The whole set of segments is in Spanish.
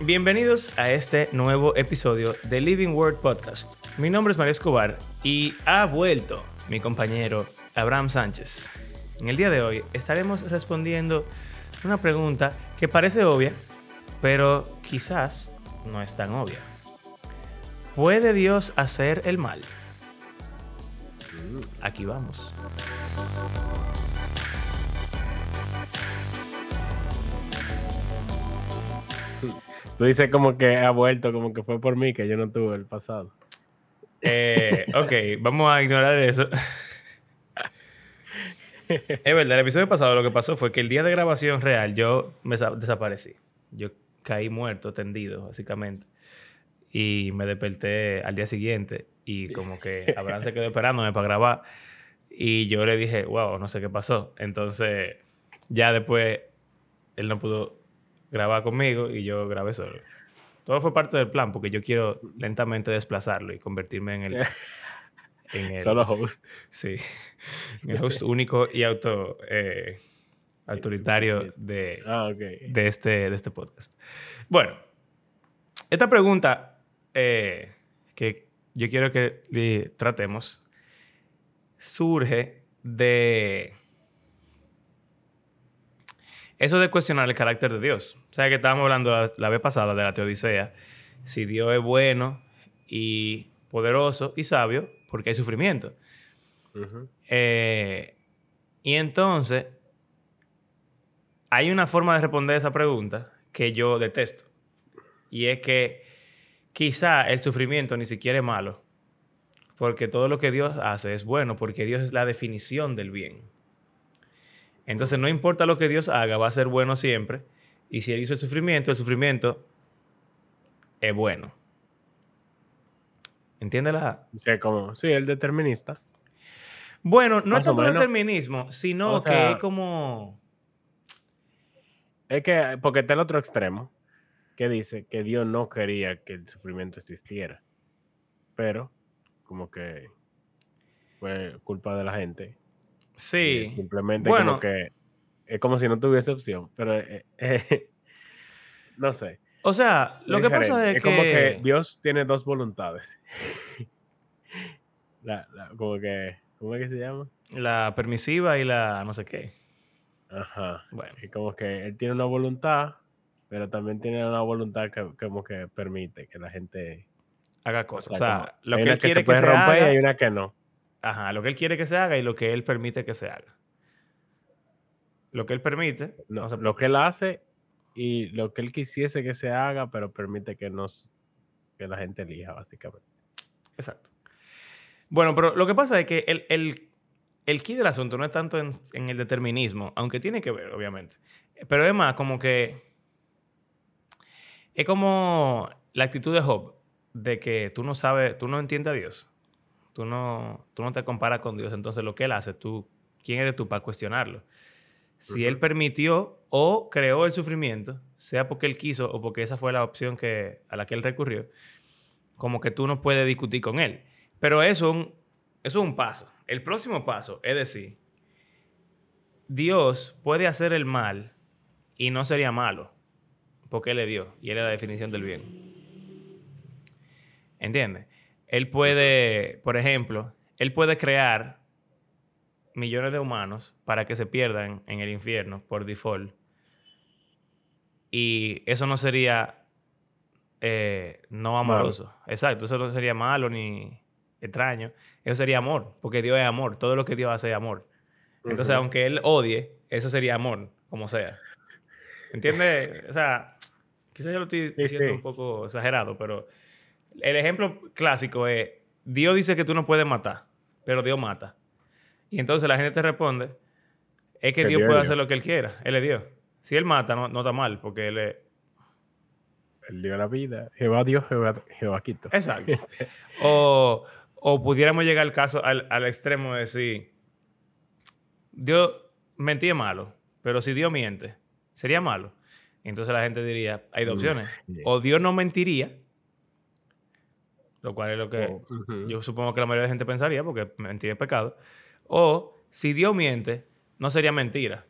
Bienvenidos a este nuevo episodio de Living Word Podcast. Mi nombre es María Escobar y ha vuelto mi compañero Abraham Sánchez. En el día de hoy estaremos respondiendo una pregunta que parece obvia, pero quizás no es tan obvia. ¿Puede Dios hacer el mal? Aquí vamos. Tú dices como que ha vuelto, como que fue por mí, que yo no tuve el pasado. Eh, ok, vamos a ignorar eso. es verdad, el episodio pasado lo que pasó fue que el día de grabación real yo me desaparecí. Yo caí muerto, tendido, básicamente. Y me desperté al día siguiente y como que Abraham se quedó esperándome para grabar. Y yo le dije, wow, no sé qué pasó. Entonces, ya después, él no pudo graba conmigo y yo grabé solo. Todo fue parte del plan porque yo quiero lentamente desplazarlo y convertirme en el... En solo host. Sí. En el host único y auto... Eh, autoritario de, ah, de, este, de este podcast. Bueno, esta pregunta eh, que yo quiero que tratemos surge de eso de cuestionar el carácter de Dios. O sea, que estábamos hablando la, vez pasada de la teodicea. Si Dios es bueno y poderoso y sabio, porque hay sufrimiento. Eh, y entonces, hay una forma de responder esa pregunta que yo detesto. Y es que quizá el sufrimiento ni siquiera es malo. Porque todo lo que Dios hace es bueno, porque Dios es la definición del bien. Entonces no importa lo que Dios haga, va a ser bueno siempre. Y si Él hizo el sufrimiento, el sufrimiento es bueno. ¿Entiendes la...? Sí, como, sí, el determinista. Bueno, no es tanto el determinismo, sino que es como... Es que, porque está el otro extremo, que dice que Dios no quería que el sufrimiento existiera. Pero, como que fue culpa de la gente Sí. Simplemente como que es como si no tuviese opción, pero eh, eh, no sé. O sea, lo que pasa es, es como que Dios tiene dos voluntades. como que, ¿cómo es que se llama? La permisiva y la no sé qué. Ajá. Bueno. Y como que él tiene una voluntad, pero también tiene una voluntad que como que permite que la gente haga cosas. O sea, lo que él quiere que se puede romper y hay una que no. Ajá, lo que él quiere que se haga y lo que él permite que se haga. Lo que él permite. No, lo que él hace y lo que él quisiese que se haga, pero permite que, nos, que la gente elija, básicamente. Exacto. Bueno, pero lo que pasa es que el, el, el key del asunto no es tanto en, en, el determinismo, aunque tiene que ver, obviamente. Pero es más como que. Es como la actitud de Job, de que tú no sabes, tú no entiendes a Dios tú no, tú no te comparas con Dios. Entonces, lo que Él hace, tú, ¿quién eres tú para cuestionarlo? Si Él permitió o creó el sufrimiento, sea porque Él quiso o porque esa fue la opción que, a la que Él recurrió, como que tú no puedes discutir con Él. Pero eso, eso es un paso. El próximo paso es decir, Dios puede hacer el mal y no sería malo, porque Él le dio y Él es la definición del bien. ¿Entiendes? Él puede, por ejemplo, él puede crear millones de humanos para que se pierdan en el infierno por default. Y eso no sería eh, no amoroso. Exacto, eso no sería malo ni extraño. Eso sería amor, porque Dios es amor. Todo lo que Dios hace es amor. Entonces, aunque Él odie, eso sería amor, como sea. ¿Entiendes? O sea, quizás yo lo estoy diciendo un poco exagerado, pero el ejemplo clásico es, Dios dice que tú no puedes matar, pero Dios mata. Y entonces la gente te responde, es que, Dios, puede hacer lo que Él quiera, Él es Dios. Si Él mata, no, está mal, porque Él es... Él dio la vida. Jehová Dios, Jehová, Jehová quito. Exacto. o, o, pudiéramos llegar al caso, al, al extremo de decir, Dios mentía malo, pero si Dios miente, sería malo. Entonces la gente diría, hay dos opciones. O Dios no mentiría, lo cual es lo que oh, yo supongo que la mayoría de gente pensaría, porque mentir es pecado. O si Dios miente, no sería mentira,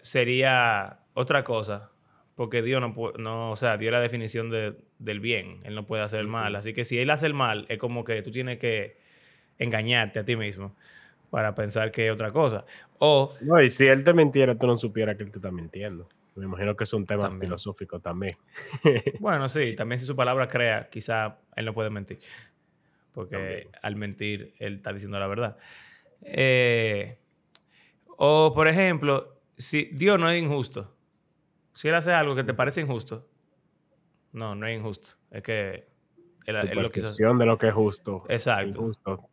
sería otra cosa, porque Dios no puede, no, o sea, Dios es la definición de- del bien, Él no puede hacer el mal. Así que si Él hace el mal, es como que tú tienes que engañarte a ti mismo para pensar que es otra cosa. O, No, y si él te mintiera, tú no supieras que él te está mintiendo. Me imagino que es un tema También. filosófico también. bueno, sí, también si su palabra crea, quizá Él no puede mentir. Porque También. al mentir, Él está diciendo la verdad. Eh, o, por ejemplo, si Dios no es injusto, si Él hace algo que te parece injusto, no, no es injusto. Es que Él, Tu él lo quiso de lo que es justo. Exacto. injusto.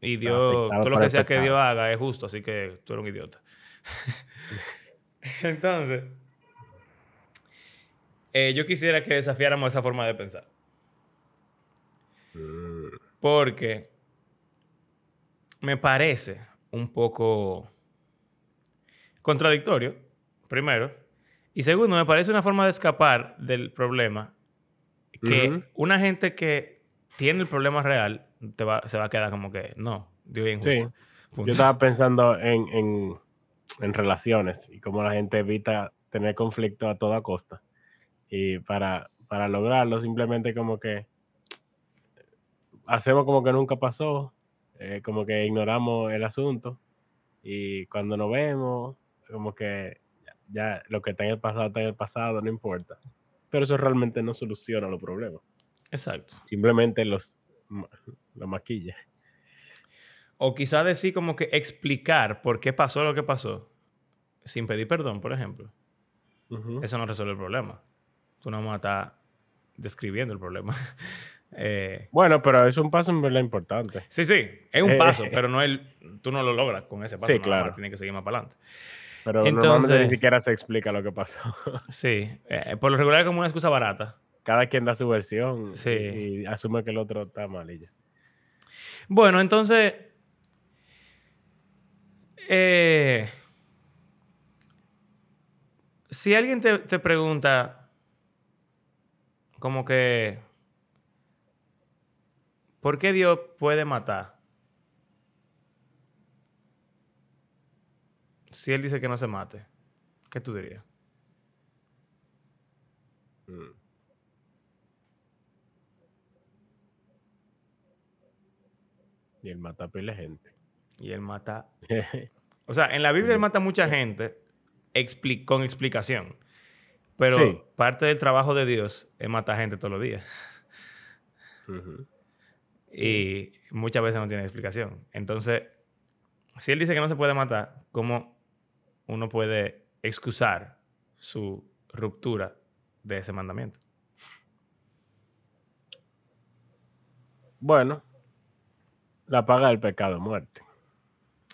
Y Dios, todo lo que sea que. Dios haga es justo, así que tú eres un idiota. Entonces, eh, yo quisiera que desafiáramos esa forma de pensar. Mm, Porque me parece un poco contradictorio, primero. Y segundo, me parece una forma de escapar del problema que una gente que tiene el problema real te va- se va a quedar como que no, Dios es Sí. injusto. Punto. Yo estaba pensando en, en, en relaciones y cómo la gente evita tener conflicto a toda costa. Y para, para lograrlo, simplemente como que hacemos como que nunca pasó, eh, como que ignoramos el asunto. Y cuando nos vemos, como que ya, ya lo que está en el pasado está en el pasado, no importa. Pero eso realmente no soluciona los problemas. Exacto. Simplemente los, los maquilla. O quizá decir como que explicar por qué pasó lo que pasó sin pedir perdón, por ejemplo. Eso no resuelve el problema. Tú no vas a estar describiendo el problema. Eh, Bueno, pero es un paso en verdad importante. sí, sí, es un Eh, paso, pero no el, tú no lo logras con ese paso. Sí, nada más, claro. Tienes que seguir más para adelante. Pero normalmente ni siquiera se explica lo que pasó. Sí, eh, por lo regular es como una excusa barata. Cada quien da su versión Sí. y, y asume que el otro está mal y ya. Bueno, entonces. eh, si alguien te, te pregunta, como que. ¿Por qué Dios puede matar? Si él dice que no se mate, ¿qué tú dirías? Mm. Y él mata a pila gente. Y él mata. O sea, en la Biblia él mata a mucha gente expli- con explicación. Pero Sí. parte del trabajo de Dios es matar gente todos los días. Y muchas veces no tiene explicación. Entonces, si él dice que no se puede matar, ¿cómo uno puede excusar su ruptura de ese mandamiento? Bueno, la paga del pecado muerte.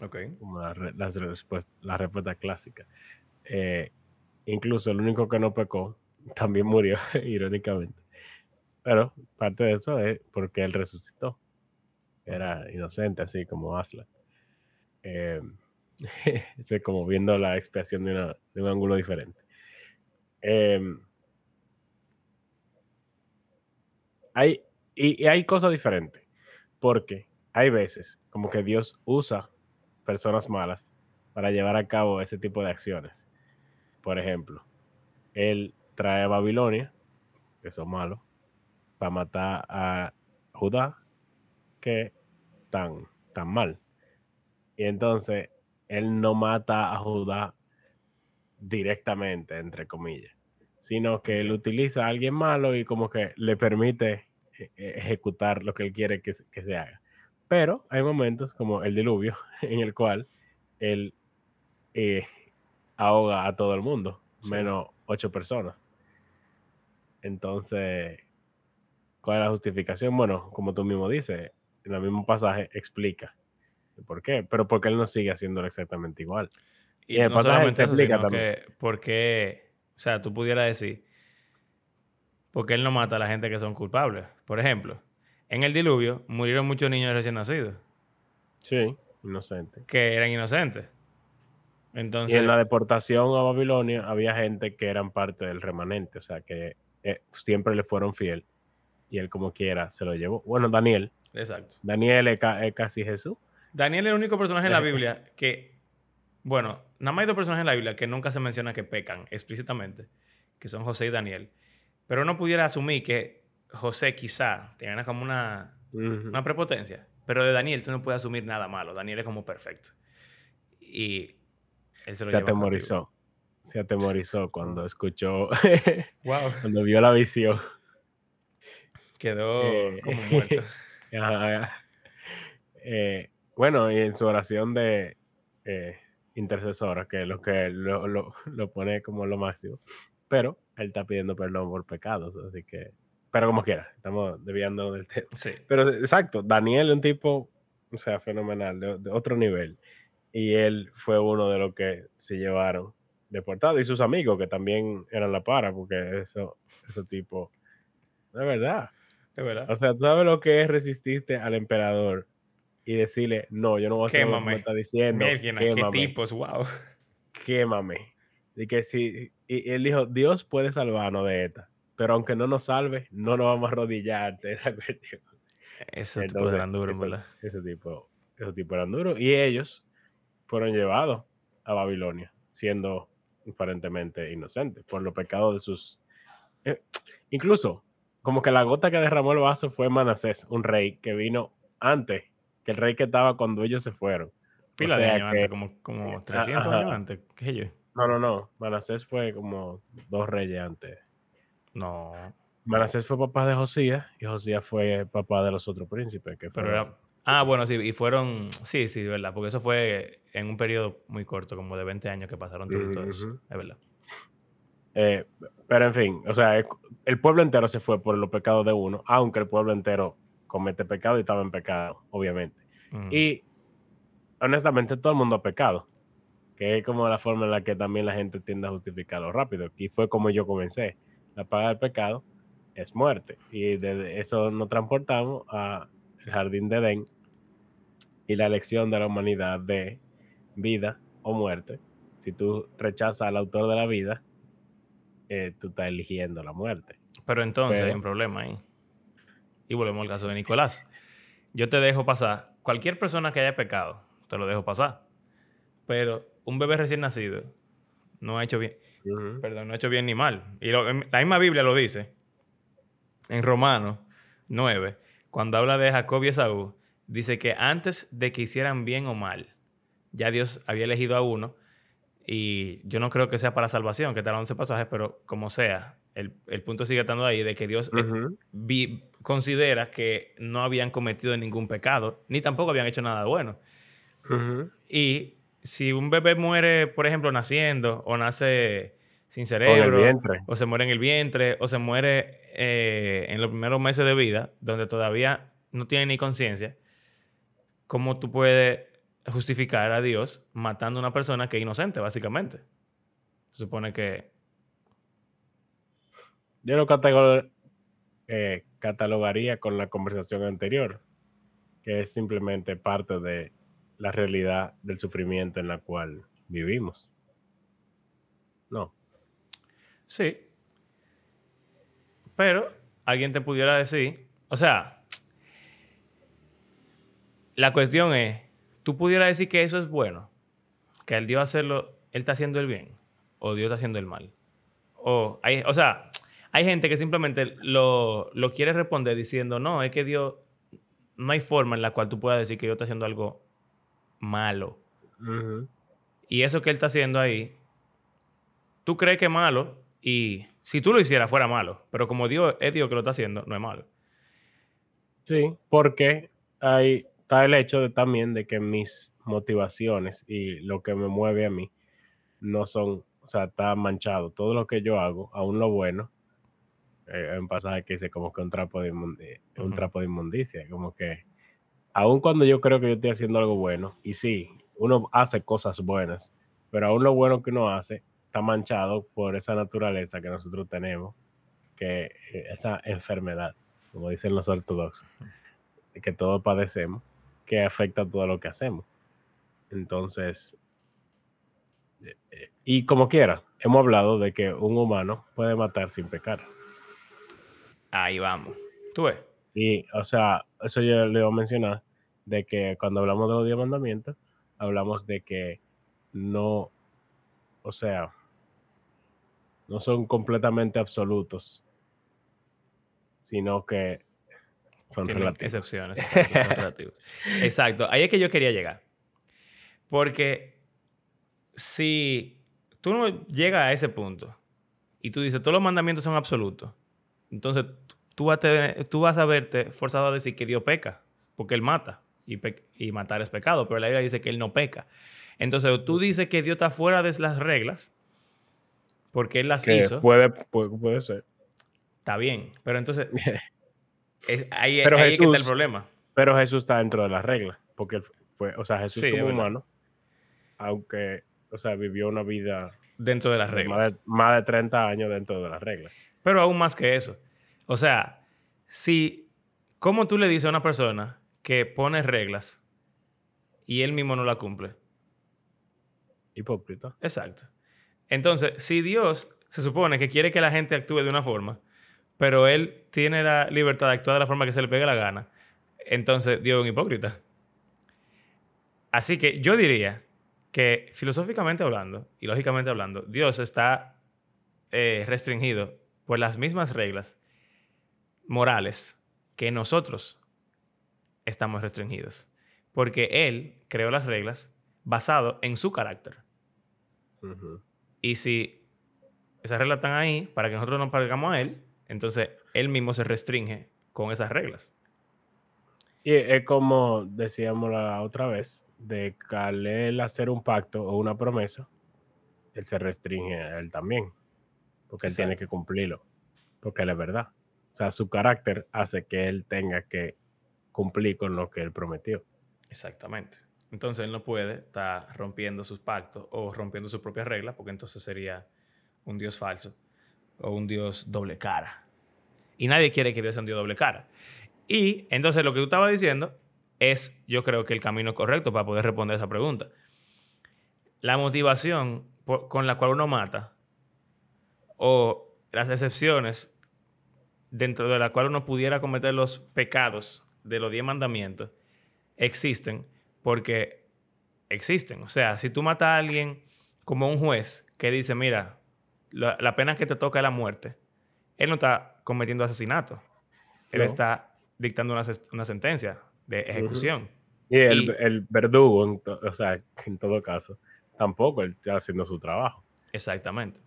Ok. como la, re- las respuest- la respuesta clásica. Eh, incluso el único que no pecó también murió, irónicamente. Pero parte de eso es porque él resucitó. Era inocente, así como Aslan. Eh, es como viendo la expiación de, una- de un ángulo diferente. Eh, hay, y, y hay cosas diferentes. Porque hay veces como que Dios usa personas malas para llevar a cabo ese tipo de acciones. Por ejemplo, él trae a Babilonia, que son malos, para matar a Judá, que tan, tan mal. Y entonces, él no mata a Judá directamente, entre comillas, sino que él utiliza a alguien malo y como que le permite eh, eh, ejecutar lo que él quiere que, que se haga. Pero hay momentos como el diluvio en el cual él eh, ahoga a todo el mundo, Sí. menos ocho personas. Entonces, ¿cuál es la justificación? Bueno, como tú mismo dices, en el mismo pasaje explica por qué, pero porque él no sigue haciéndolo exactamente igual. Y Y el no pasaje se explica también. que por qué, o sea, tú pudieras decir, porque él no mata a la gente que son culpables. Por ejemplo, en el diluvio murieron muchos niños recién nacidos Sí, inocente. que eran inocentes. Y Entonces, en la deportación a Babilonia había gente que eran parte del remanente, o sea, que eh, siempre le fueron fiel. Y él como quiera se lo llevó. Bueno, Daniel. exacto. Daniel es, ca- es casi Jesús. Daniel es el único personaje en la Biblia que, bueno, nada más hay dos personajes en la Biblia que nunca se menciona que pecan explícitamente, que son José y Daniel, pero uno pudiera asumir que José quizá tenía como una, una prepotencia, pero de Daniel tú no puedes asumir nada malo. Daniel es como perfecto. Y él se, lo se atemorizó. Se atemorizó cuando escuchó, wow. cuando vio la visión. Quedó eh, como muerto. Eh, bueno, y en su oración de eh, intercesora, que es lo que lo, lo, lo, pone como lo máximo, pero él está pidiendo perdón por pecados, así que, pero como quiera, estamos desviando del tema. Sí. Pero exacto, Daniel es un tipo, o sea, fenomenal, de, otro nivel, y él fue uno de los que se llevaron deportado y sus amigos que también eran la para, porque eso, ese tipo, de verdad. De verdad. O sea, ¿tú sabes lo que es resistirte al emperador y decirle, no, yo no voy a hacer lo que me está diciendo. quémame. qué tipos, wow. Quémame. Y que si, y él dijo, Dios puede salvarnos de esta, pero aunque no nos salve, no nos vamos a arrodillar. Ese tipo eran duros, ese, tipo, ese tipo eran duros. Y ellos fueron llevados a Babilonia, siendo aparentemente inocentes por los pecados de sus... Eh, incluso, como que la gota que derramó el vaso fue Manasés, un rey que vino antes que el rey que estaba cuando ellos se fueron. Pila de años antes, como, como 300 años antes que ellos. No, no, no. Manasés fue como dos reyes antes. No. Manasés fue papá de Josías y Josías fue papá de los otros príncipes. Que Pero era... Ah, bueno, sí, y fueron, sí, sí, verdad, porque eso fue en un periodo muy corto, como de 20 años que pasaron todo, eso, es verdad. Eh, pero en fin, o sea, el pueblo entero se fue por los pecados de uno, aunque el pueblo entero comete pecado y estaba en pecado, obviamente. Mm. Y honestamente todo el mundo ha pecado, que es como la forma en la que también la gente tiende a justificarlo rápido. Y fue como yo comencé. La paga del pecado es muerte. Y de eso nos transportamos al jardín de Edén y la elección de la humanidad de vida o muerte. Si tú rechazas al autor de la vida, eh, tú estás eligiendo la muerte. Pero entonces hay un problema ahí. Y volvemos al caso de Nicolás. Yo te dejo pasar. Cualquier persona que haya pecado, te lo dejo pasar. Pero un bebé recién nacido no ha hecho bien. Perdón, no ha hecho bien ni mal. Y la misma Biblia lo dice. En Romanos 9, cuando habla de Jacob y Esaú, dice que antes de que hicieran bien o mal, ya Dios había elegido a uno. Y yo no creo que sea para salvación, que te 11 pasajes, pero como sea, el, punto sigue estando ahí de que Dios eh, considera que no habían cometido ningún pecado, ni tampoco habían hecho nada bueno. Y si un bebé muere, por ejemplo, naciendo, o nace sin cerebro, o, se muere en el vientre, o se muere eh, en los primeros meses de vida, donde todavía no tiene ni conciencia, ¿cómo tú puedes justificar a Dios matando a una persona que es inocente, básicamente? Se supone que yo lo eh, catalogaría con la conversación anterior, que es simplemente parte de la realidad del sufrimiento en la cual vivimos. No. Sí. Pero alguien te pudiera decir, o sea, la cuestión es, tú pudieras decir que eso es bueno, que al Dios hacerlo, Él está haciendo el bien, o Dios está haciendo el mal. O, hay, o sea, hay gente que simplemente lo, quiere responder diciendo, no, es que Dios, no hay forma en la cual tú puedas decir que Dios está haciendo algo malo. Y eso que Él está haciendo ahí, tú crees que es malo y si tú lo hicieras fuera malo, pero como Dios es Dios que lo está haciendo, no es malo. Sí, porque hay, está el hecho de, también de que mis motivaciones y lo que me mueve a mí no son, o sea, está manchado. Todo lo que yo hago, aún lo bueno, eh, un pasaje que dice como que un trapo de, un trapo de inmundicia, como que aun cuando yo creo que yo estoy haciendo algo bueno, y sí, uno hace cosas buenas, pero aún lo bueno que uno hace está manchado por esa naturaleza que nosotros tenemos, que eh, esa enfermedad, como dicen los ortodoxos, que todos padecemos, que afecta todo lo que hacemos. Entonces, eh, y como quiera, hemos hablado de que un humano puede matar sin pecar. Ahí vamos. ¿Tú ves? Y, o sea, eso yo le iba a mencionar, de que cuando hablamos de los diez mandamientos, hablamos de que no, o sea, no son completamente absolutos, sino que son Tienen relativos. excepciones. Exacto, son relativos. Exacto, ahí es que yo quería llegar. Porque si tú no llegas a ese punto y tú dices, todos los mandamientos son absolutos, entonces tú vas, a tener- tú vas a verte forzado a decir que Dios peca, porque Él mata, y, y matar es pecado, pero la Biblia dice que Él no peca. Entonces tú dices que Dios está fuera de las reglas, porque Él las Que hizo, puede, puede, puede ser. está bien, pero entonces es- ahí, Pero ahí es que está el Jesús- problema. Pero Jesús está dentro de las reglas, porque fue, o sea, Jesús Sí, como humano, aunque, o sea, vivió una vida Dentro de las reglas. más, de, más de 30 años dentro de las reglas. Pero aún más que eso. O sea, si, ¿cómo tú le dices a una persona que pone reglas y él mismo no la cumple? Hipócrita. Exacto. Entonces, si Dios se supone que quiere que la gente actúe de una forma, pero él tiene la libertad de actuar de la forma que se le pegue la gana, entonces Dios es un hipócrita. Así que yo diría que filosóficamente hablando y lógicamente hablando, Dios está eh, restringido por las mismas reglas morales que nosotros estamos restringidos. Porque Él creó las reglas basado en su carácter. Y si esas reglas están ahí para que nosotros nos parezcamos a Él, entonces Él mismo se restringe con esas reglas. Y es como decíamos la otra vez, de que al él hacer un pacto o una promesa, él se restringe a él también, porque él tiene que cumplirlo, porque él es verdad. O sea, su carácter hace que él tenga que cumplir con lo que él prometió. Exactamente. Entonces Él no puede estar rompiendo sus pactos o rompiendo sus propias reglas, porque entonces sería un Dios falso o un Dios doble cara. Y nadie quiere que Dios sea un Dios doble cara. Y entonces lo que tú estabas diciendo es, yo creo que el camino correcto para poder responder esa pregunta. La motivación con la cual uno mata o las excepciones dentro de la cual uno pudiera cometer los pecados de los diez mandamientos existen porque existen. O sea, si tú matas a alguien como un juez que dice, mira, la, la pena que te toca es la muerte, él no está cometiendo asesinato. Él No. está dictando una, una sentencia de ejecución. Y el, Y- el verdugo, en to- o sea, en todo caso, tampoco él está haciendo su trabajo. Exactamente.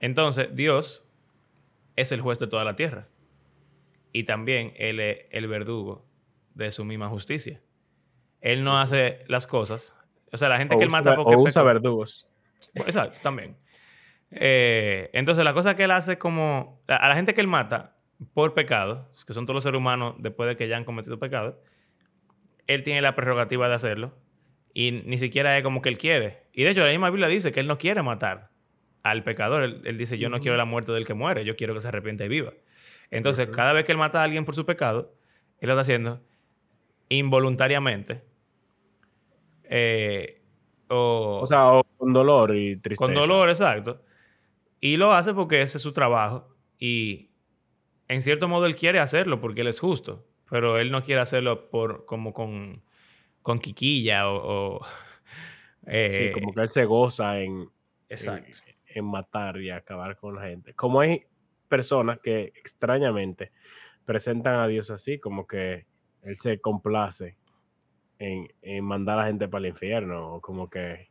Entonces, Dios es el juez de toda la tierra. Y también Él es el verdugo de su misma justicia. Él no hace las cosas. O sea, la gente O que él mata porque o usa pecó- verdugos. Exacto, también. Eh, entonces, la cosa que él hace como... A la gente que él mata por pecado, que son todos los seres humanos después de que ya han cometido pecado, él tiene la prerrogativa de hacerlo y ni siquiera es como que él quiere. Y de hecho, la misma Biblia dice que él no quiere matar al pecador. Él, él dice, yo no quiero la muerte del que muere, yo quiero que se arrepienta y viva. Entonces, cada vez que él mata a alguien por su pecado, él lo está haciendo involuntariamente. eh, o, O sea, o con dolor y tristeza. con dolor, exacto. Y lo hace porque ese es su trabajo. Y en cierto modo él quiere hacerlo porque él es justo. Pero él no quiere hacerlo por como con, con quiquilla o... o, Sí, eh, como que él se goza en, Exacto. en, en matar y acabar con la gente. Como hay personas que extrañamente presentan a Dios así, como que él se complace en, en mandar a la gente para el infierno, o como que,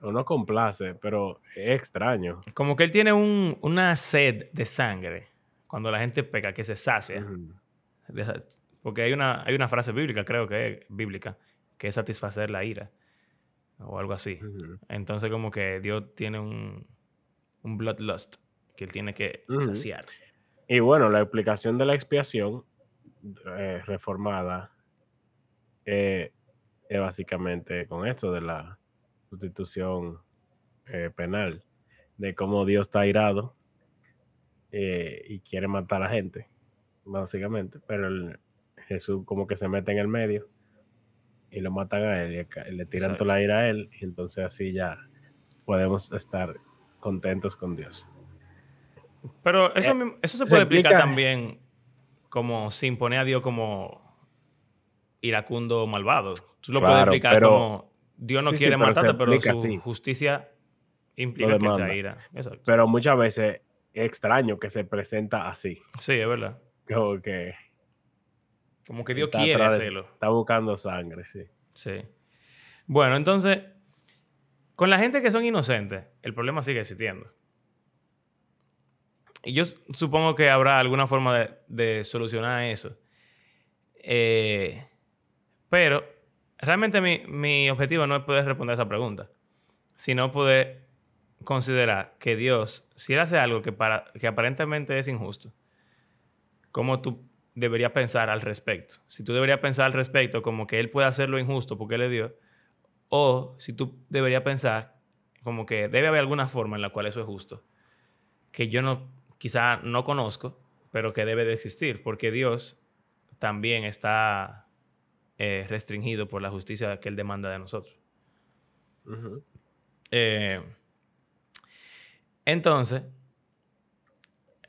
o no complace, pero es extraño. Como que él tiene un- una sed de sangre cuando la gente peca, que se sacia. Porque hay una, hay una frase bíblica, creo que es bíblica, que es satisfacer la ira. O algo así. Entonces como que Dios tiene un, un bloodlust que él tiene que saciar. Y bueno, la explicación de la expiación eh, reformada eh, es básicamente con esto de la sustitución eh, penal, de cómo Dios está airado eh, y quiere matar a la gente, básicamente, pero el- Jesús como que se mete en el medio y lo matan a él y le tiran Exacto. toda la ira a él y entonces así ya podemos estar contentos con Dios. Pero eso, Eh, eso se se puede explicar explica- también como sin poner a Dios como iracundo malvado. Tú lo puedes explicar pero- como Dios no sí, sí, quiere pero matarte, pero su así. justicia implica que se. Exacto. Pero muchas veces es extraño que se presenta así. Sí, es verdad. Como que Como que Dios Está quiere atrás hacerlo. está buscando sangre, sí. Sí. Bueno, entonces, con la gente que son inocentes, el problema sigue existiendo. Y yo supongo que habrá alguna forma de, de solucionar eso. Eh, pero realmente mi, mi objetivo no es poder responder esa pregunta, sino poder considerar que Dios, si Él hace algo que, para, que aparentemente es injusto, ¿cómo tú deberías pensar al respecto? Si tú deberías pensar al respecto como que Él puede hacerlo injusto porque Él es Dios, o si tú deberías pensar como que debe haber alguna forma en la cual eso es justo, que yo no, quizá no conozco, pero que debe de existir, porque Dios también está eh, restringido por la justicia que Él demanda de nosotros. Eh, entonces,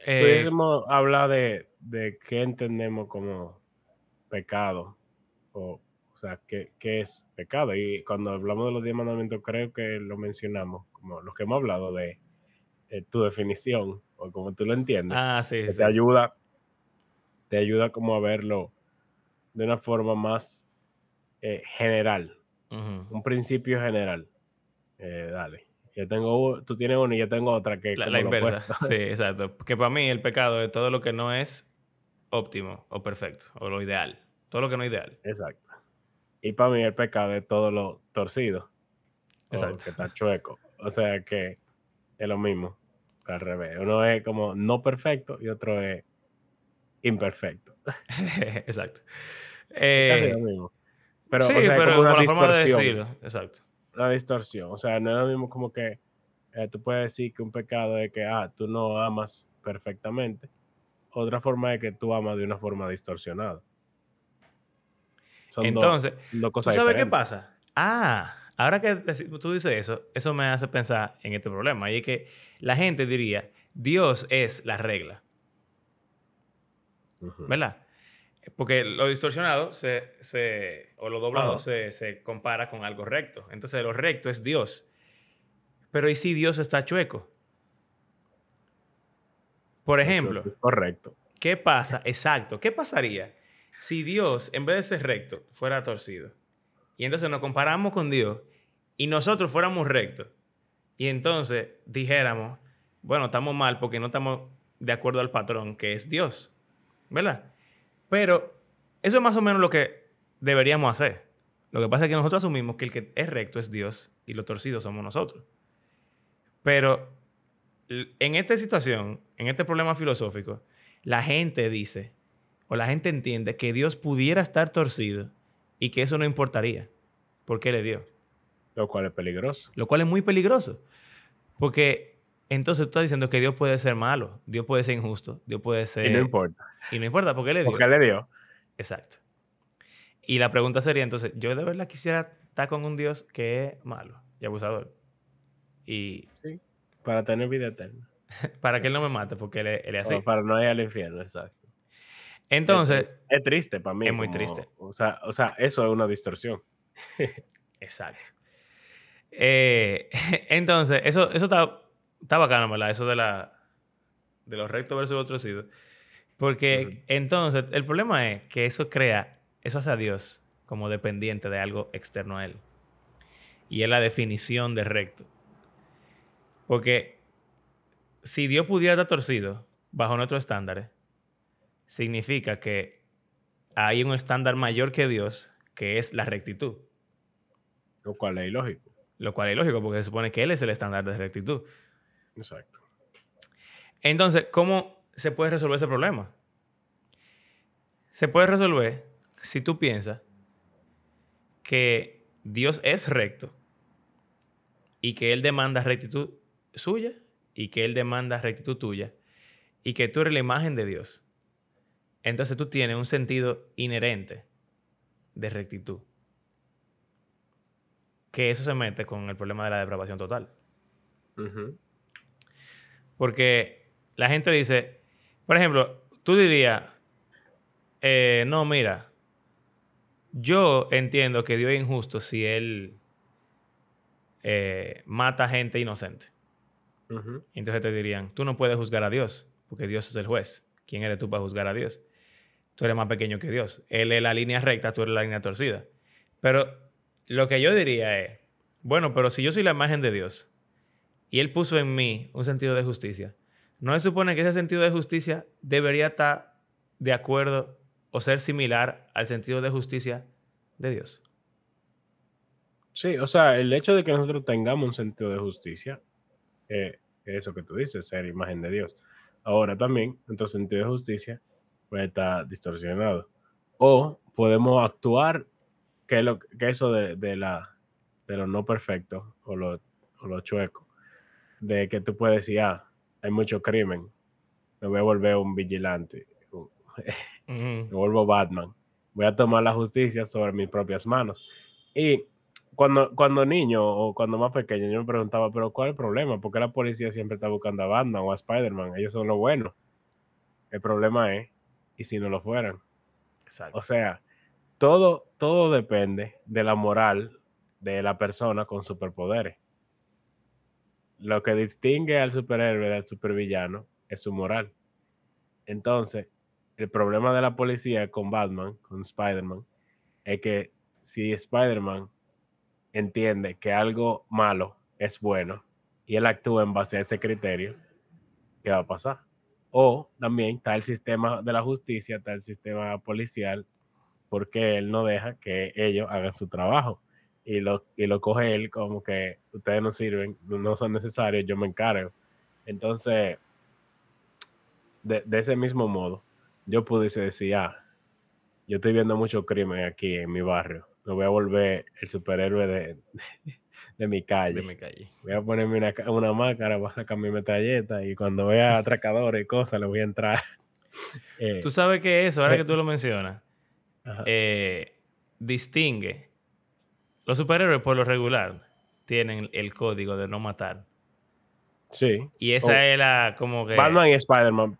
eh, Pudiésemos hablar de, de qué entendemos como pecado. O, o sea, qué, qué es pecado. Y cuando hablamos de los diez mandamientos, creo que lo mencionamos, como los que hemos hablado de tu definición, o como tú lo entiendes, ah, sí, que sí. te ayuda, te ayuda como a verlo de una forma más eh, general, un principio general. Eh, dale. Yo tengo, tú tienes una y yo tengo otra que La, inversa. Sí, exacto. Que para mí el pecado es todo lo que no es óptimo o perfecto o lo ideal. Todo lo que no es ideal. Exacto. Y para mí el pecado es todo lo torcido. o Exacto. que está chueco. O sea que es lo mismo. Al revés. Uno es como no perfecto y otro es imperfecto. exacto. Casi Eh, lo mismo. Pero, sí, o sea, es pero como una con la forma de decirlo. Exacto. Una distorsión. O sea, no es lo mismo como que eh, tú puedes decir que un pecado es que ah, tú no amas perfectamente. Otra forma es que tú amas de una forma distorsionada. Son Entonces, dos, ¿tú cosas sabes qué pasa? Ah, ahora que tú dices eso, eso me hace pensar en este problema. Y es que la gente diría, Dios es la regla. ¿Verdad? Porque lo distorsionado se, se- o lo doblado se, se compara con algo recto. Entonces lo recto es Dios. Pero ¿y si Dios está chueco? Por ejemplo, Correcto. ¿qué pasa? Exacto. ¿Qué pasaría si Dios, en vez de ser recto, fuera torcido? Y entonces nos comparamos con Dios y nosotros fuéramos rectos. Y entonces dijéramos, bueno, estamos mal porque no estamos de acuerdo al patrón que es Dios. ¿Verdad? Pero eso es más o menos lo que deberíamos hacer. Lo que pasa es que nosotros asumimos que el que es recto es Dios y lo torcido somos nosotros. Pero en esta situación, en este problema filosófico, la gente dice, o la gente entiende que Dios pudiera estar torcido y que eso no importaría, porque Él es Dios. Lo cual es peligroso. Lo cual es muy peligroso, porque entonces tú estás diciendo que Dios puede ser malo, Dios puede ser injusto, Dios puede ser... y no importa. y no importa, porque Él es Dios. Porque le dio. Exacto. Y la pregunta sería entonces, yo de verdad quisiera estar con un Dios que es malo y abusador. Y Sí. Para tener vida eterna. para que Él no me mate, porque Él es, él es así. O para no ir al infierno, exacto. Entonces, es, es triste para mí. es muy como- triste. O sea, o sea, eso es una distorsión. exacto. Eh, entonces, eso, eso está, está bacano, ¿verdad? Eso de la de los rectos versus los torcidos. Porque entonces, el problema es que eso crea, eso hace a Dios como dependiente de algo externo a Él. Y es la definición de recto. Porque si Dios pudiera estar torcido bajo nuestros estándares, significa que hay un estándar mayor que Dios, que es la rectitud. Lo cual es ilógico. Lo cual es lógico, porque se supone que Él es el estándar de rectitud. Exacto. Entonces, ¿cómo se puede resolver ese problema? Se puede resolver si tú piensas que Dios es recto y que Él demanda rectitud suya y que Él demanda rectitud tuya y que tú eres la imagen de Dios. Entonces tú tienes un sentido inherente de rectitud. Que eso se mete con el problema de la depravación total. Porque la gente dice, por ejemplo, tú dirías, eh, no, mira, yo entiendo que Dios es injusto si Él eh, mata gente inocente. Entonces te dirían, tú no puedes juzgar a Dios, porque Dios es el juez. ¿Quién eres tú para juzgar a Dios? Tú eres más pequeño que Dios. Él es la línea recta, tú eres la línea torcida. Pero lo que yo diría es, bueno, pero si yo soy la imagen de Dios y Él puso en mí un sentido de justicia, ¿no se supone que ese sentido de justicia debería estar de acuerdo o ser similar al sentido de justicia de Dios? Sí, o sea, el hecho de que nosotros tengamos un sentido de justicia, eh, es eso que tú dices, ser imagen de Dios. Ahora también, nuestro sentido de justicia puede estar distorsionado. O podemos actuar que, lo, que eso de, de la, de lo no perfecto o lo, o lo chueco, de que tú puedes decir, ah, hay mucho crimen, me voy a volver un vigilante, me vuelvo Batman. Voy a tomar la justicia sobre mis propias manos. Y cuando, cuando niño o cuando más pequeño, yo me preguntaba, pero ¿cuál es el problema? ¿Por qué la policía siempre está buscando a Batman o a Spider-Man? Ellos son lo bueno. El problema es, ¿y si no lo fueran? Exacto. O sea, todo, todo depende de la moral de la persona con superpoderes. Lo que distingue al superhéroe del supervillano es su moral. Entonces, el problema de la policía con Batman, con Spider-Man, es que si Spider-Man entiende que algo malo es bueno y él actúa en base a ese criterio, ¿qué va a pasar? O también está el sistema de la justicia, está el sistema policial, porque él no deja que ellos hagan su trabajo. Y lo, y lo coge él como que ustedes no sirven, no son necesarios, yo me encargo. Entonces, de, de ese mismo modo, yo pudiese decir, ah, yo estoy viendo mucho crimen aquí en mi barrio, me voy a volver el superhéroe de, de mi calle. De mi calle. Voy a ponerme una, una máscara, voy a sacar mi metralleta y cuando vea atracadores y cosas, le voy a entrar. Eh, Tú sabes que eso, ahora que tú lo mencionas, eh, distingue. Los superhéroes, por lo regular, tienen el código de no matar. sí. Y esa Oh. es la, como que. Batman y Spider-Man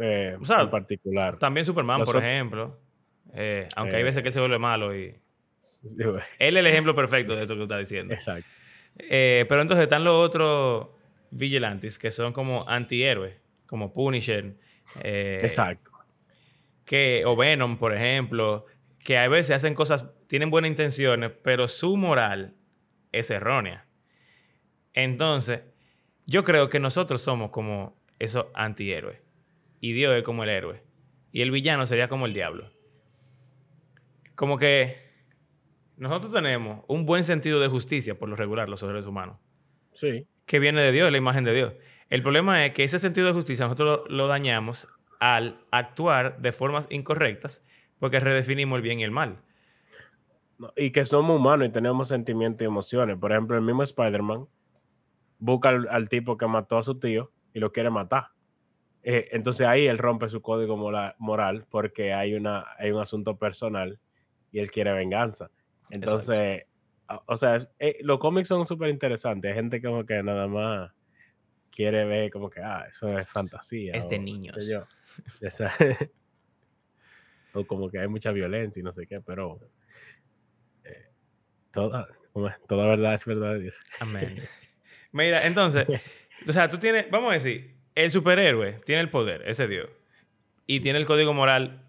eh, O sea, en particular. También Superman, Los por ejemplo. Eh, aunque hay Eh. veces que él se vuelve malo y. Sí, Él es el ejemplo perfecto de esto que tú estás diciendo. Exacto. Pero entonces están los otros vigilantes que son como antihéroes, como Punisher. Exacto. que, o Venom, por ejemplo, que a veces hacen cosas, tienen buenas intenciones, pero su moral es errónea. Entonces, yo creo que nosotros somos como esos antihéroes. Y Dios es como el héroe. Y el villano sería como el diablo. Como que nosotros tenemos un buen sentido de justicia, por lo regular, los seres humanos Sí. que viene de Dios, la imagen de Dios. El problema es que ese sentido de justicia nosotros lo, lo dañamos al actuar de formas incorrectas porque redefinimos el bien y el mal. No, Y que somos humanos y tenemos sentimientos y emociones. Por ejemplo, el mismo Spider-Man busca al, al tipo que mató a su tío y lo quiere matar. Eh, entonces ahí él rompe su código moral porque hay, una, hay un asunto personal y él quiere venganza. Entonces, o sea, eh, los cómics son súper interesantes. Hay gente como que nada más quiere ver como que, ah, eso es fantasía. Es o de sé niños. yo. O como que hay mucha violencia y no sé qué, pero eh, toda, toda verdad es verdad de Dios. Amén. Mira, entonces, o sea, tú tienes, vamos a decir, el superhéroe tiene el poder, ese Dios, y tiene el código moral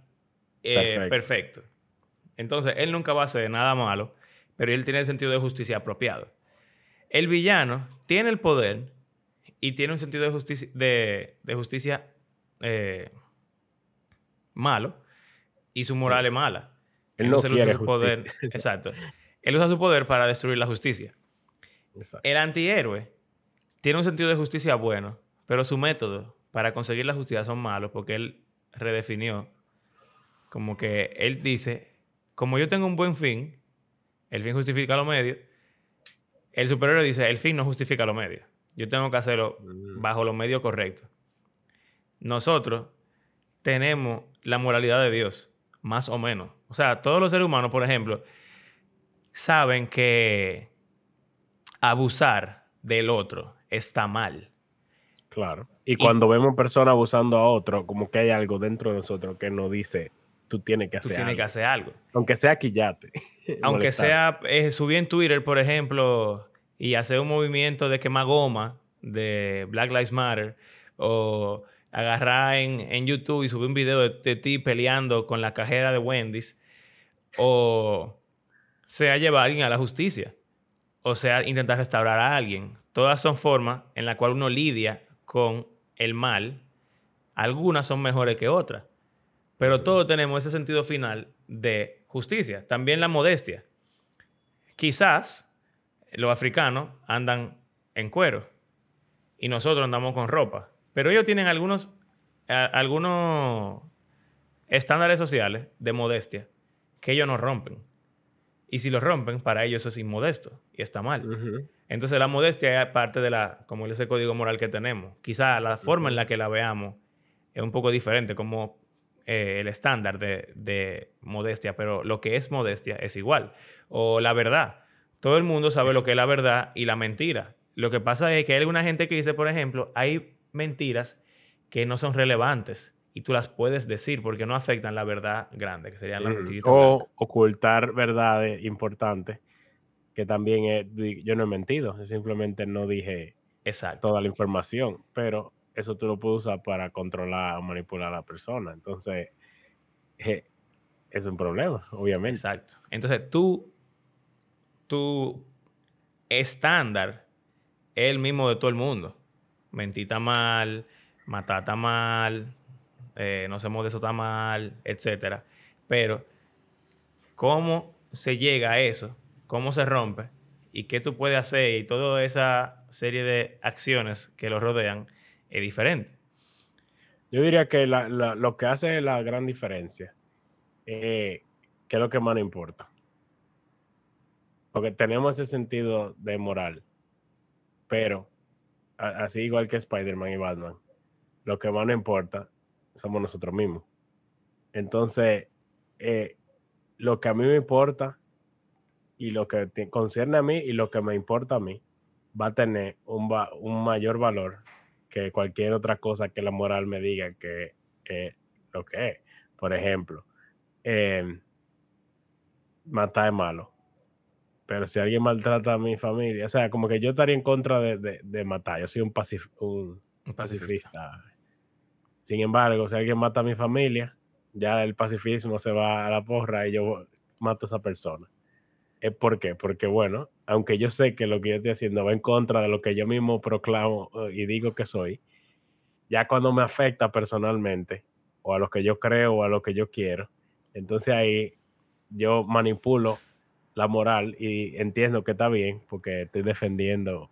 eh, Perfecto. perfecto. Entonces, él nunca va a hacer nada malo, pero él tiene el sentido de justicia apropiado. El villano tiene el poder y tiene un sentido de justicia, de, de justicia eh, malo y su moral es mala. Él no usa su poder, exacto. Él usa su poder para destruir la justicia. Exacto. El antihéroe tiene un sentido de justicia bueno, pero su método para conseguir la justicia son malos porque él redefinió como que él dice, como yo tengo un buen fin, el fin justifica los medios, el superhéroe dice, el fin no justifica los medios. Yo tengo que hacerlo Mm. bajo los medios correctos. Nosotros tenemos la moralidad de Dios, más o menos. O sea, todos los seres humanos, por ejemplo, saben que abusar del otro está mal. Claro. Y cuando vemos personas abusando a otro, como que hay algo dentro de nosotros que nos dice, tú tienes que Tú hacer tienes algo. que hacer algo. Aunque sea quillate. Aunque molestar. sea eh, subir en Twitter, por ejemplo, y hacer un movimiento de quemar goma de Black Lives Matter o agarrar en, YouTube y subir un video de, ti peleando con la cajera de Wendy's o sea llevar a alguien a la justicia o sea intentar restaurar a alguien. Todas son formas en las cuales uno lidia con el mal. Algunas son mejores que otras. Pero todos tenemos ese sentido final de justicia. También la modestia. Quizás los africanos andan en cuero y nosotros andamos con ropa. Pero ellos tienen algunos, algunos estándares sociales de modestia que ellos no rompen. Y si los rompen, para ellos eso es inmodesto y está mal. Entonces la modestia es parte de la, como ese código moral que tenemos. Quizá la forma en la que la veamos es un poco diferente, como eh, el estándar de, de, modestia, pero lo que es modestia es igual. O la verdad. Todo el mundo sabe lo que es la verdad y la mentira. Lo que pasa es que hay alguna gente que dice, por ejemplo, hay mentiras que no son relevantes y tú las puedes decir porque no afectan la verdad grande, que sería la mentira. O ocultar verdades importantes, que también es, yo no he mentido, yo simplemente no dije Exacto. toda la información, pero eso tú lo puedes usar para controlar o manipular a la persona. Entonces, es un problema, obviamente. Exacto. Entonces, tú, tu estándar es el mismo de todo el mundo mentita mal, matata mal, eh, no se de eso está mal, etc. Pero, ¿cómo se llega a eso? ¿Cómo se rompe? ¿Y qué tú puedes hacer? Y toda esa serie de acciones que lo rodean es diferente. Yo diría que lo que hace la gran diferencia eh, que es lo que más nos importa. Porque tenemos ese sentido de moral, pero así igual que Spider-Man y Batman, lo que más nos importa somos nosotros mismos. Entonces, eh, lo que a mí me importa y lo que concierne a mí y lo que me importa a mí va a tener un, un mayor valor que cualquier otra cosa que la moral me diga que es lo que es. Por ejemplo, eh, matar es malo. Pero si alguien maltrata a mi familia, o sea, como que yo estaría en contra de, matar. Yo soy un, un, pacifista. Sin embargo, si alguien mata a mi familia, ya el pacifismo se va a la porra y yo mato a esa persona. ¿Es por qué? Porque, bueno, aunque yo sé que lo que yo estoy haciendo va en contra de lo que yo mismo proclamo eh, y digo que soy, ya cuando me afecta personalmente, o a lo que yo creo o a lo que yo quiero, entonces ahí yo manipulo la moral y entiendo que está bien porque estoy defendiendo.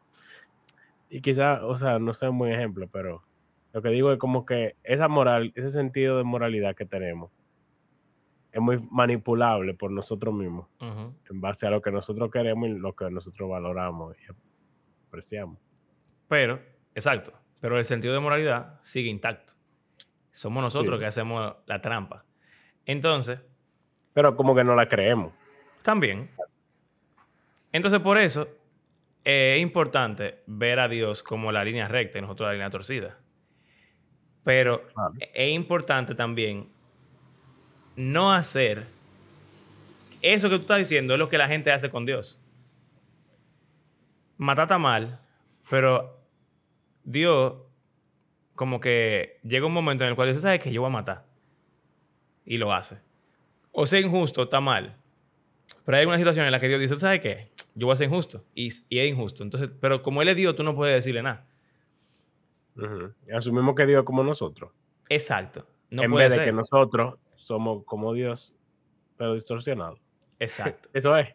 Y quizá, o sea, no sea un buen ejemplo, pero lo que digo es como que esa moral, ese sentido de moralidad que tenemos es muy manipulable por nosotros mismos en base a lo que nosotros queremos y lo que nosotros valoramos y apreciamos. Pero, exacto, pero el sentido de moralidad sigue intacto. Somos nosotros que hacemos la trampa. Entonces... Pero como que no la creemos. También. Entonces, por eso es importante ver a Dios como la línea recta y nosotros la línea torcida. Pero es importante también no hacer eso que tú estás diciendo, es lo que la gente hace con Dios. Matata mal, pero Dios como que llega un momento en el cual Dios sabe que yo voy a matar. Y lo hace. O sea injusto, está mal. Pero hay una situación en la que Dios dice, ¿sabes qué? Yo voy a ser injusto. Y, es injusto. Entonces, pero como Él es Dios, tú no puedes decirle nada. Asumimos que Dios es como nosotros. Exacto. No en vez de que nosotros somos como Dios, pero distorsionados. Exacto. Eso es.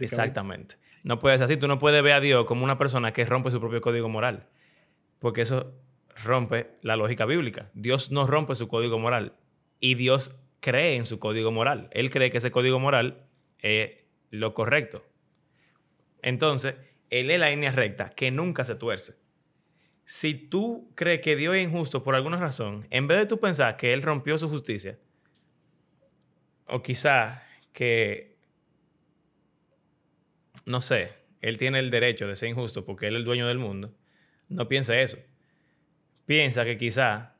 Exactamente. No puedes así. Tú no puedes ver a Dios como una persona que rompe su propio código moral. Porque eso rompe la lógica bíblica. Dios no rompe su código moral. Y Dios cree en su código moral. Él cree que ese código moral lo correcto. Entonces, él es la línea recta que nunca se tuerce. Si tú crees que Dios es injusto por alguna razón, en vez de tú pensar que Él rompió su justicia, o quizá que, no sé, Él tiene el derecho de ser injusto porque Él es el dueño del mundo, no piensa eso. Piensa que quizá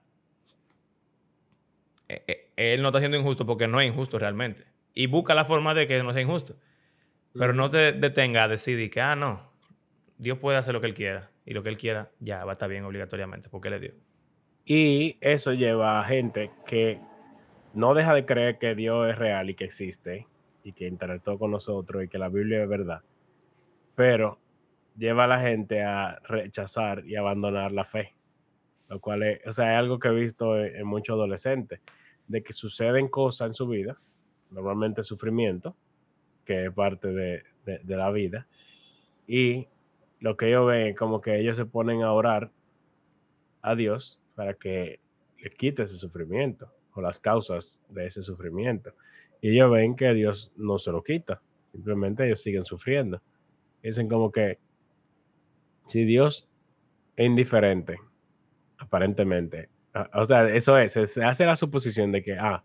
eh, eh, Él no está siendo injusto porque no es injusto realmente y busca la forma de que no sea injusto. Pero no te detenga a decidir que, ah, no, Dios puede hacer lo que Él quiera. y lo que Él quiera, ya va a estar bien obligatoriamente, porque Él es Dios. Y eso lleva a gente que no deja de creer que Dios es real y que existe y que interactuó con nosotros y que la Biblia es verdad. Pero lleva a la gente a rechazar y abandonar la fe. Lo cual es, o sea, es algo que he visto en, muchos adolescentes, de que suceden cosas en su vida, normalmente sufrimiento, que es parte de, de la vida, y lo que ellos ven es como que ellos se ponen a orar a Dios para que le quite ese sufrimiento o las causas de ese sufrimiento. Y ellos ven que Dios no se lo quita, simplemente ellos siguen sufriendo. Dicen como que si Dios es indiferente, aparentemente, o sea, eso es, se hace la suposición de que, ah,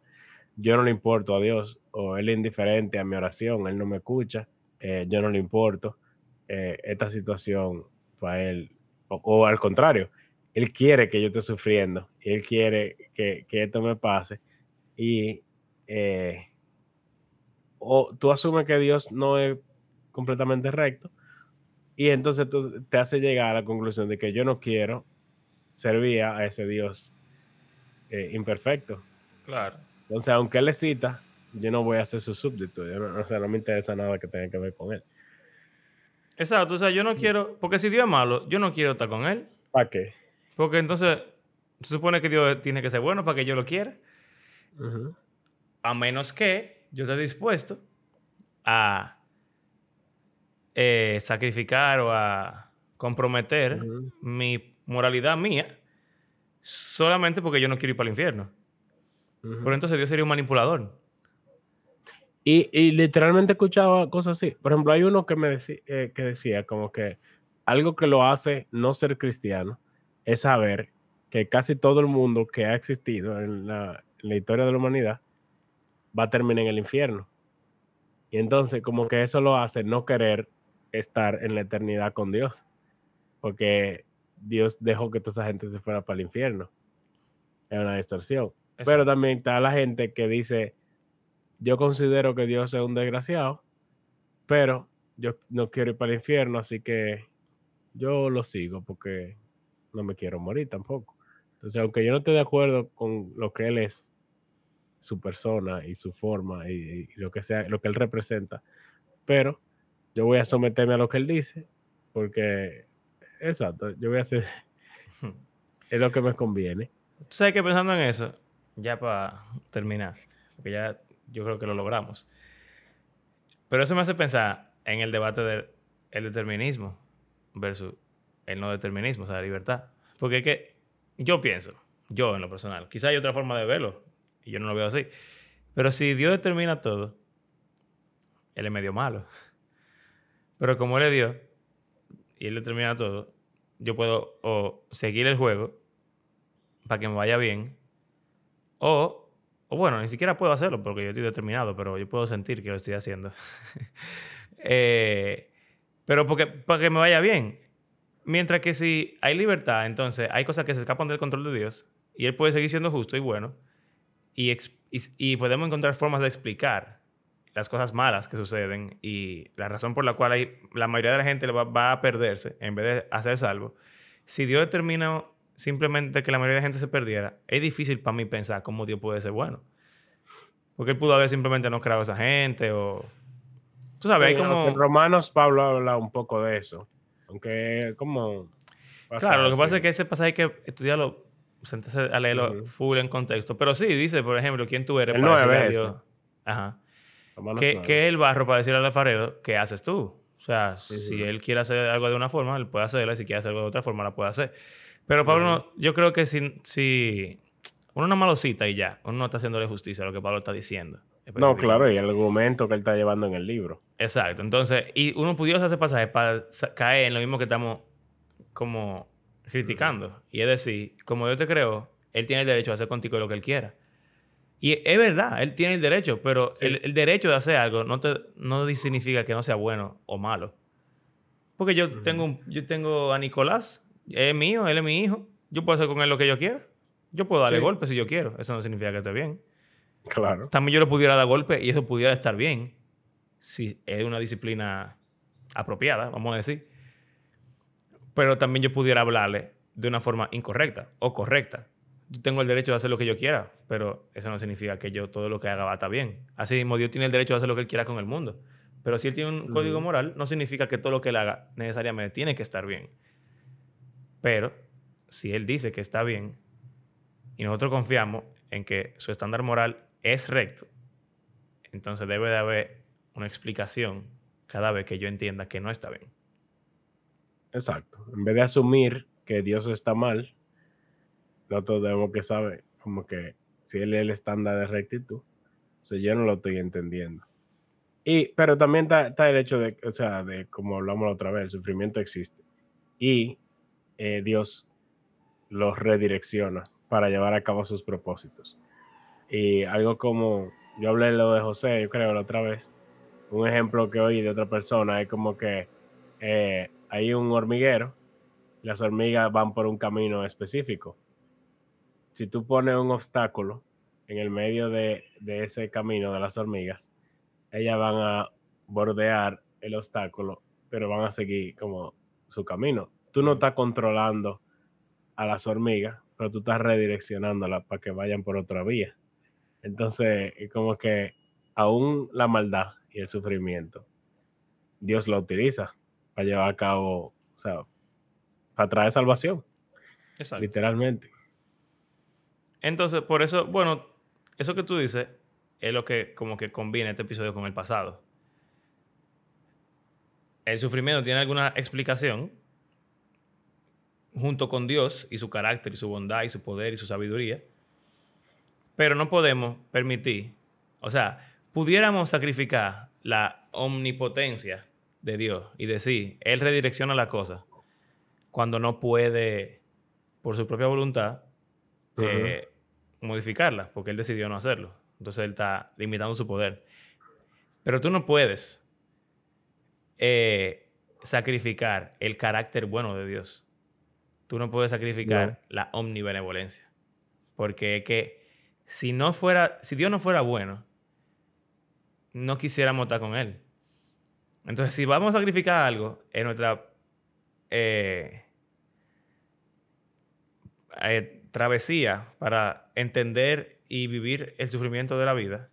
yo no le importo a Dios, o Él es indiferente a mi oración, Él no me escucha, eh, yo no le importo eh, esta situación para Él, o, al contrario, Él quiere que yo esté sufriendo, Él quiere que, que esto me pase, y eh, o tú asumes que Dios no es completamente recto, y entonces te hace llegar a la conclusión de que yo no quiero servir a ese Dios imperfecto. Claro. Entonces, aunque él le cita, yo no voy a ser su súbdito. no, o sea, no me interesa nada que tenga que ver con él. Exacto. O sea, yo no quiero. Porque si Dios es malo, yo no quiero estar con él. ¿Para qué? Porque entonces se supone que Dios tiene que ser bueno para que yo lo quiera. A menos que yo esté dispuesto a eh, sacrificar o a comprometer mi moralidad mía solamente porque yo no quiero ir para el infierno. Por entonces Dios sería un manipulador. Y, literalmente escuchaba cosas así. Por ejemplo, hay uno que me decía, eh, que decía como que algo que lo hace no ser cristiano es saber que casi todo el mundo que ha existido en la, en la historia de la humanidad va a terminar en el infierno. Y entonces como que eso lo hace no querer estar en la eternidad con Dios. Porque Dios dejó que toda esa gente se fuera para el infierno. Es una distorsión. Pero también está la gente que dice, yo considero que Dios es un desgraciado, pero yo no quiero ir para el infierno, así que yo lo sigo porque no me quiero morir tampoco. Entonces, aunque yo no esté de acuerdo con lo que él es, su persona y su forma y lo que sea, lo que él representa, pero yo voy a someterme a lo que él dice, porque, exacto, yo voy a hacer, es lo que me conviene. Tú sabes que pensando en eso, ya para terminar, porque ya yo creo que lo logramos, pero eso me hace pensar en el debate del determinismo versus el no determinismo, o sea, la libertad. Porque es que yo pienso, yo en lo personal, quizá hay otra forma de verlo, y yo no lo veo así, pero si Dios determina todo, Él es medio malo. Pero como él es Dios y él determina todo, yo puedo o seguir el juego para que me vaya bien, o, o bueno, ni siquiera puedo hacerlo porque yo estoy determinado, pero yo puedo sentir que lo estoy haciendo. Eh, pero porque, para que me vaya bien. Mientras que si hay libertad, entonces hay cosas que se escapan del control de Dios y Él puede seguir siendo justo y bueno y, y podemos encontrar formas de explicar las cosas malas que suceden y la razón por la cual hay, la mayoría de la gente va, a perderse en vez de hacer salvo, si Dios determina simplemente que la mayoría de la gente se perdiera, es difícil para mí pensar cómo Dios puede ser bueno. Porque él pudo haber simplemente no creado a esa gente o... Tú sabes, hay como... En Romanos Pablo habla un poco de eso. Aunque como... Claro, lo que pasa es que ese pasaje hay que estudiarlo, sentarse a leerlo full en contexto. Pero sí, dice, por ejemplo, quién tú eres para Dios. Ajá. ¿Qué, es el barro para decirle al alfarero qué haces tú? O sea, si él quiere hacer algo de una forma, él puede hacerlo, y si quiere hacer algo de otra forma, la puede hacer. Pero Pablo, yo creo que si, si uno no malo cita y ya, uno no está haciéndole justicia a lo que Pablo está diciendo. No, claro, y el argumento que él está llevando en el libro. Exacto. Entonces, y uno pudiera hacer pasajes para caer en lo mismo que estamos como criticando. Y es decir, como yo te creo, él tiene el derecho a hacer contigo lo que él quiera. Y es verdad, él tiene el derecho, pero el, derecho de hacer algo no, te, no significa que no sea bueno o malo. Porque yo, tengo, yo tengo a Nicolás, es mío, él es mi hijo. Yo puedo hacer con él lo que yo quiera. Yo puedo darle golpes si yo quiero. Eso no significa que esté bien. Claro. También yo le pudiera dar golpes y eso pudiera estar bien. Si es una disciplina apropiada, vamos a decir. pero también yo pudiera hablarle de una forma incorrecta o correcta. Yo tengo el derecho de hacer lo que yo quiera, pero eso no significa que yo todo lo que haga va a estar bien. Así mismo, Dios tiene el derecho de hacer lo que él quiera con el mundo. Pero si él tiene un código Ujú. moral, no significa que todo lo que él haga necesariamente tiene que estar bien. Pero si él dice que está bien y nosotros confiamos en que su estándar moral es recto, entonces debe de haber una explicación cada vez que yo entienda que no está bien. Exacto. En vez de asumir que Dios está mal, nosotros debemos que saber como que si él es el estándar de rectitud, eso yo no lo estoy entendiendo. Y, pero también está, el hecho de, o sea, de como hablamos la otra vez, el sufrimiento existe. Y eh, Dios los redirecciona para llevar a cabo sus propósitos. Y algo como, yo hablé de lo de José, yo creo, la otra vez, un ejemplo que oí de otra persona es como que eh, hay un hormiguero, las hormigas van por un camino específico. Si tú pones un obstáculo en el medio de, de ese camino de las hormigas, ellas van a bordear el obstáculo, pero van a seguir como su camino. Tú no estás controlando a las hormigas, pero tú estás redireccionándolas para que vayan por otra vía. Entonces, es como que aún la maldad y el sufrimiento, Dios lo utiliza para llevar a cabo, o sea, para traer salvación, Exacto. literalmente. Entonces, por eso, bueno, eso que tú dices es lo que como que combina este episodio con el pasado. El sufrimiento tiene alguna explicación junto con Dios y su carácter y su bondad y su poder y su sabiduría, pero no podemos permitir, o sea, pudiéramos sacrificar la omnipotencia de Dios y decir, Él redirecciona la cosa cuando no puede, por su propia voluntad, Ujú. eh, modificarla, porque él decidió no hacerlo. Entonces él está limitando su poder. Pero tú no puedes eh, sacrificar el carácter bueno de Dios. Tú no puedes sacrificar la omnibenevolencia. Porque es que si no fuera, si Dios no fuera bueno, no quisiéramos estar con Él. Entonces, si vamos a sacrificar algo en nuestra eh, eh, travesía para entender y vivir el sufrimiento de la vida,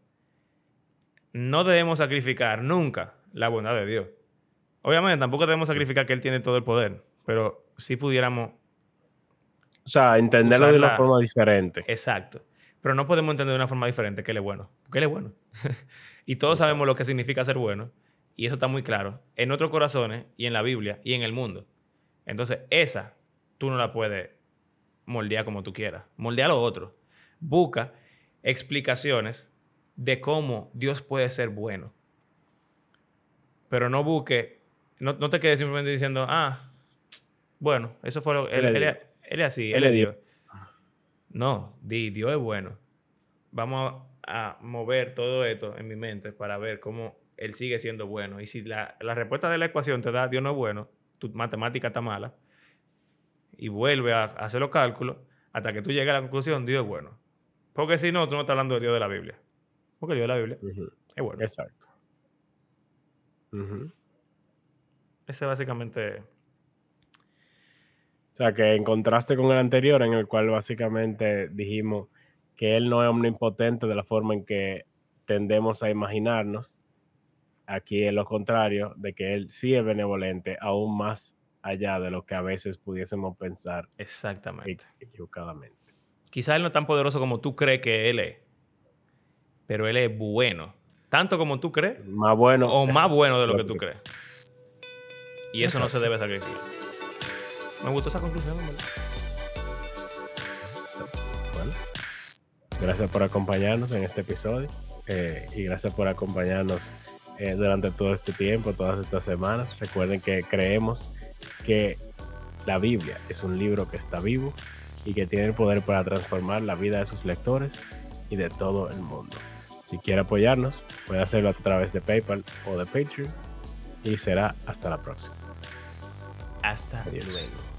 no debemos sacrificar nunca la bondad de Dios. Obviamente, tampoco debemos sacrificar que Él tiene todo el poder, pero si pudiéramos, O sea, entenderlo de una forma diferente. exacto. Pero no podemos entender de una forma diferente que Él es bueno, porque Él es bueno. y todos Exacto. sabemos lo que significa ser bueno, y eso está muy claro en nuestros corazones y en la Biblia y en el mundo. Entonces, esa tú no la puedes moldear como tú quieras. Moldea lo otro. Busca explicaciones de cómo Dios puede ser bueno. Pero no busque, no, no te quedes simplemente diciendo, ah, bueno, eso fue lo, Él él es- él es así, Él es Dios. No, di, Dios es bueno. Vamos a, a mover todo esto en mi mente para ver cómo Él sigue siendo bueno. Y si la, la respuesta de la ecuación te da Dios no es bueno, tu matemática está mala, y vuelve a, a hacer los cálculos hasta que tú llegues a la conclusión, Dios es bueno. Porque si no, tú no estás hablando de Dios de la Biblia. Porque Dios de la Biblia es bueno. Exacto. Ujú. Ese es básicamente... O sea, que en contraste con el anterior, en el cual básicamente dijimos que él no es omnipotente de la forma en que tendemos a imaginarnos, aquí es lo contrario, de que él sí es benevolente, aún más allá de lo que a veces pudiésemos pensar Exactamente. equivocadamente. Quizás Él no es tan poderoso como tú crees que Él es. Pero Él es bueno. Tanto como tú crees Más bueno. o más bueno de lo que tú crees. Y eso no se debe sacrificar. Me gustó esa conclusión. verdad. Bueno, gracias por acompañarnos en este episodio eh, y gracias por acompañarnos eh, durante todo este tiempo, todas estas semanas. Recuerden que creemos que la Biblia es un libro que está vivo y que tiene el poder para transformar la vida de sus lectores y de todo el mundo. Si quiere apoyarnos, puede hacerlo a través de PayPal o de Patreon y será hasta la próxima. Hasta Adiós. luego.